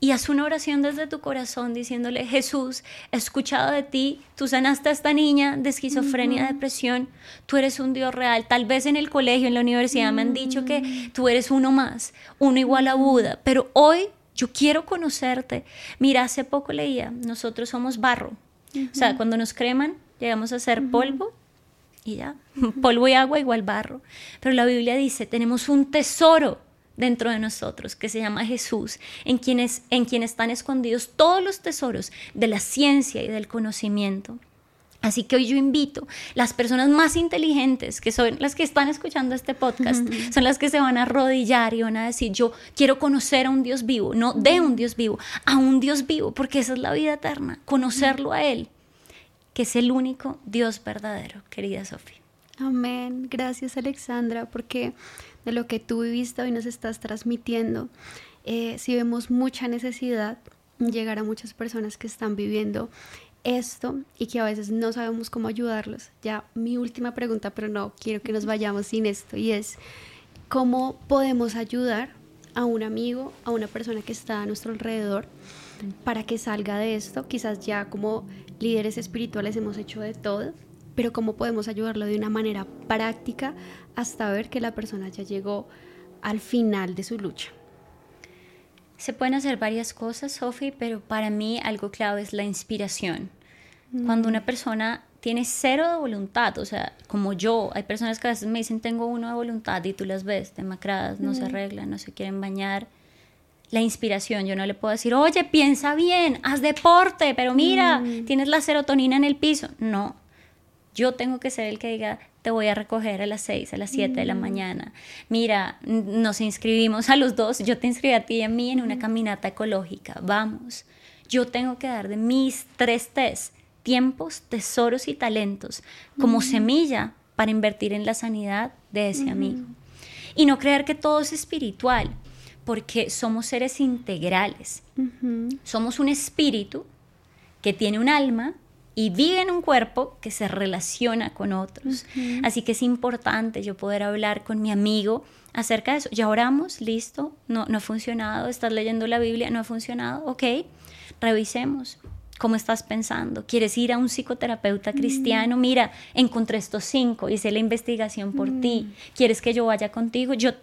S2: y haz una oración desde tu corazón diciéndole, Jesús, he escuchado de ti, tú sanaste a esta niña de esquizofrenia, depresión, tú eres un Dios real. Tal vez en el colegio, en la universidad me han dicho que mm. tú eres uno más, uno igual a Buda, pero hoy yo quiero conocerte. Mira, hace poco leía, nosotros somos barro, o sea, cuando nos creman, llegamos a ser polvo y ya, <laughs> polvo y agua igual barro. Pero la Biblia dice, tenemos un tesoro dentro de nosotros, que se llama Jesús, en quienes, en quien están escondidos todos los tesoros de la ciencia y del conocimiento. Así que hoy yo invito, las personas más inteligentes, que son las que están escuchando este podcast, son las que se van a arrodillar y van a decir, yo quiero conocer a un Dios vivo, no de un Dios vivo, a un Dios vivo, porque esa es la vida eterna, conocerlo a Él, que es el único Dios verdadero, querida Sofía.
S1: Amén. Gracias Alexandra, porque de lo que tú viviste hoy nos estás transmitiendo, eh, si vemos mucha necesidad, llegar a muchas personas que están viviendo esto y que a veces no sabemos cómo ayudarlos. Ya mi última pregunta, pero no quiero que nos vayamos sin esto, y es, ¿cómo podemos ayudar a un amigo, a una persona que está a nuestro alrededor para que salga de esto? Quizás ya como líderes espirituales hemos hecho de todo, pero cómo podemos ayudarlo de una manera práctica hasta ver que la persona ya llegó al final de su lucha.
S2: Se pueden hacer varias cosas, Sophie, pero para mí algo clave es la inspiración. Cuando una persona tiene cero de voluntad, o sea, como yo, hay personas que a veces me dicen tengo uno de voluntad y tú las ves demacradas, no se arreglan, no se quieren bañar. La inspiración, yo no le puedo decir, oye, piensa bien, haz deporte, pero mira, tienes la serotonina en el piso. No, yo tengo que ser el que diga, te voy a recoger a las 6, a las 7 de la mm. mañana. Mira, nos inscribimos a los dos, yo te inscribí a ti y a mí en una mm. caminata ecológica, vamos. Yo tengo que dar de mis tres test, tiempos, tesoros y talentos, como mm. semilla para invertir en la sanidad de ese amigo. Y no creer que todo es espiritual, porque somos seres integrales. Somos un espíritu que tiene un alma, y vive en un cuerpo que se relaciona con otros. Así que es importante yo poder hablar con mi amigo acerca de eso. Ya oramos, listo, no, no ha funcionado, estás leyendo la Biblia, no ha funcionado, ok, revisemos. ¿Cómo estás pensando? ¿Quieres ir a un psicoterapeuta cristiano? Mm. Mira, encontré estos cinco, hice la investigación por ti. ¿Quieres que yo vaya contigo? Yo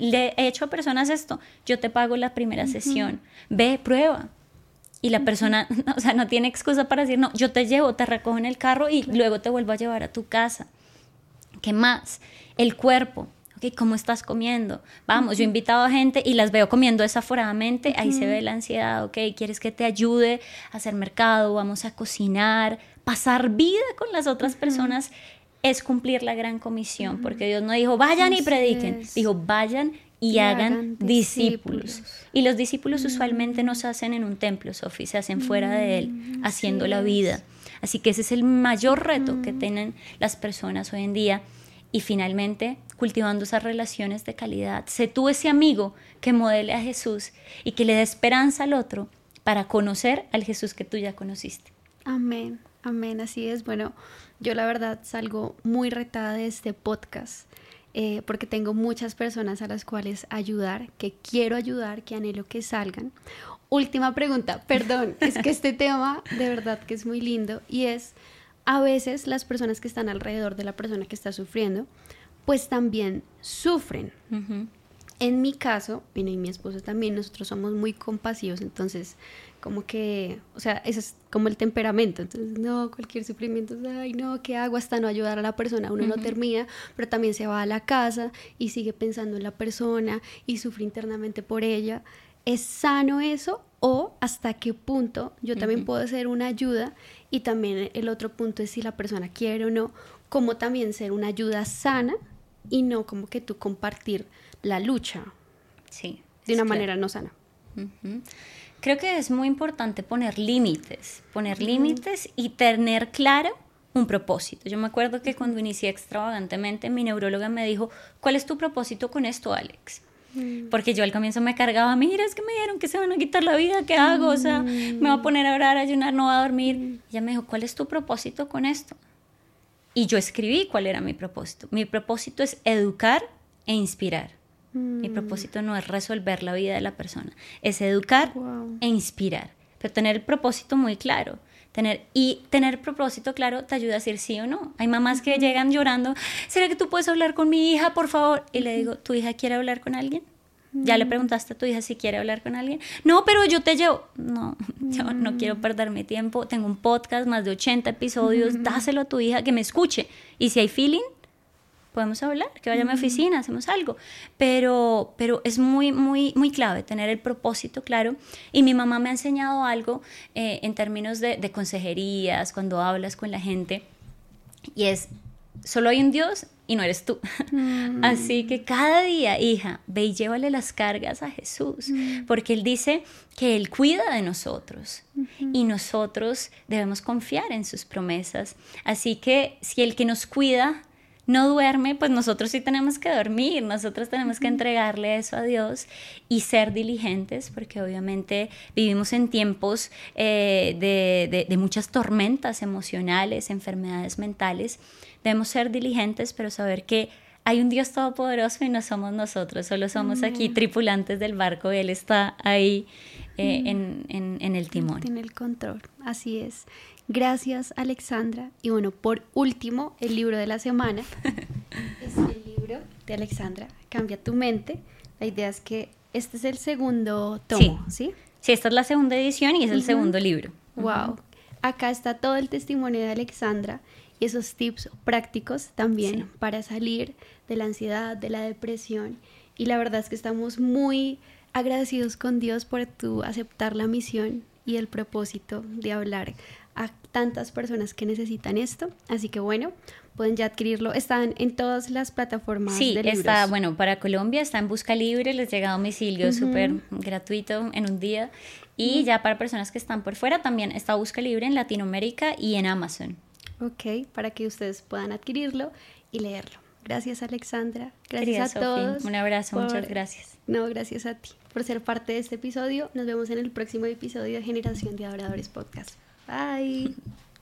S2: le he hecho a personas esto. Yo te pago la primera sesión. Ve, prueba y la persona, <laughs> o sea, no tiene excusa para decir, no, yo te llevo, te recojo en el carro y luego te vuelvo a llevar a tu casa. ¿Qué más? El cuerpo. Ok, ¿cómo estás comiendo? Vamos, yo he invitado a gente y las veo comiendo desaforadamente, ahí se ve la ansiedad, ok, ¿quieres que te ayude a hacer mercado? Vamos a cocinar, pasar vida con las otras personas es cumplir la gran comisión, porque Dios no dijo vayan y prediquen, dijo vayan y, hagan, discípulos. Y los discípulos usualmente no se hacen en un templo, Sofía, se hacen fuera de él, mm, haciendo la vida. Así que ese es el mayor reto que tienen las personas hoy en día. Y finalmente, cultivando esas relaciones de calidad. Sé tú ese amigo que modele a Jesús y que le dé esperanza al otro para conocer al Jesús que tú ya conociste.
S1: Amén, amén, así es. Bueno, yo la verdad salgo muy retada de este podcast eh, porque tengo muchas personas a las cuales ayudar, que quiero ayudar, que anhelo que salgan. Última pregunta, <laughs> perdón, es que este tema de verdad que es muy lindo y es a veces las personas que están alrededor de la persona que está sufriendo, pues también sufren. En mi caso, y mi esposo también, nosotros somos muy compasivos, entonces como que, o sea, ese es como el temperamento, entonces no, cualquier sufrimiento, ay no, ¿qué hago hasta no ayudar a la persona? Uno no termina, pero también se va a la casa y sigue pensando en la persona y sufre internamente por ella. ¿Es sano eso o hasta qué punto yo también puedo ser una ayuda? Y también el otro punto es si la persona quiere o no, como también ser una ayuda sana y no como que tú compartir la lucha.
S2: Sí.
S1: De una manera no sana.
S2: Creo que es muy importante poner límites, poner límites y tener claro un propósito. Yo me acuerdo que cuando inicié extravagantemente, mi neuróloga me dijo, ¿cuál es tu propósito con esto, Alex? Mm. Porque yo al comienzo me cargaba, mira, es que me dijeron que se van a quitar la vida, ¿qué hago? O sea, me voy a poner a orar, a ayunar, no voy a dormir. Y ella me dijo, ¿cuál es tu propósito con esto? Y yo escribí cuál era mi propósito. Mi propósito es educar e inspirar. Mi mm. propósito no es resolver la vida de la persona, es educar e inspirar, pero tener el propósito muy claro. Tener, y tener propósito claro te ayuda a decir sí o no. Hay mamás que llegan llorando, ¿será que tú puedes hablar con mi hija, por favor? Y le digo, ¿tu hija quiere hablar con alguien? ¿Ya le mm. preguntaste a tu hija si quiere hablar con alguien? No, pero yo te llevo. No, <laughs> yo no mm. quiero perder mi tiempo. Tengo un podcast, más de 80 episodios. Dáselo a tu hija que me escuche. Y si hay feeling, podemos hablar, que vaya a mi oficina, hacemos algo. Pero, pero es muy, muy, muy clave tener el propósito claro. Y mi mamá me ha enseñado algo eh, en términos de, de consejerías, cuando hablas con la gente, y es, solo hay un Dios y no eres tú. <laughs> Mm. Así que cada día, hija, ve y llévale las cargas a Jesús, mm. porque Él dice que Él cuida de nosotros y nosotros debemos confiar en sus promesas. Así que si el que nos cuida no duerme, pues nosotros sí tenemos que dormir, nosotros tenemos que entregarle eso a Dios y ser diligentes, porque obviamente vivimos en tiempos eh, de, de, muchas tormentas emocionales, enfermedades mentales. Debemos ser diligentes, pero saber que hay un Dios todopoderoso y no somos nosotros, solo somos aquí tripulantes del barco y Él está ahí eh, en, en, en el timón.
S1: Tiene el control, así es. Gracias, Alexandra. Y bueno, por último, el libro de la semana <laughs> es el libro de Alexandra, Cambia tu mente. La idea es que este es el segundo tomo, ¿sí?
S2: Sí, esta es la segunda edición y es el segundo libro.
S1: Wow. Acá está todo el testimonio de Alexandra y esos tips prácticos también para salir de la ansiedad, de la depresión. Y la verdad es que estamos muy agradecidos con Dios por tu aceptar la misión y el propósito de hablar a tantas personas que necesitan esto. Así que bueno, pueden ya adquirirlo. Están en todas las plataformas.
S2: Sí, está, bueno, para Colombia está en Busca Libre, les llega a domicilio súper gratuito en un día. Y ya para personas que están por fuera también está Busca Libre en Latinoamérica y en Amazon.
S1: Ok, para que ustedes puedan adquirirlo y leerlo. Gracias Alexandra, gracias a todos.
S2: Un abrazo, muchas gracias.
S1: No, gracias a ti por ser parte de este episodio. Nos vemos en el próximo episodio de Generación de Adoradores Podcast. Bye. <laughs>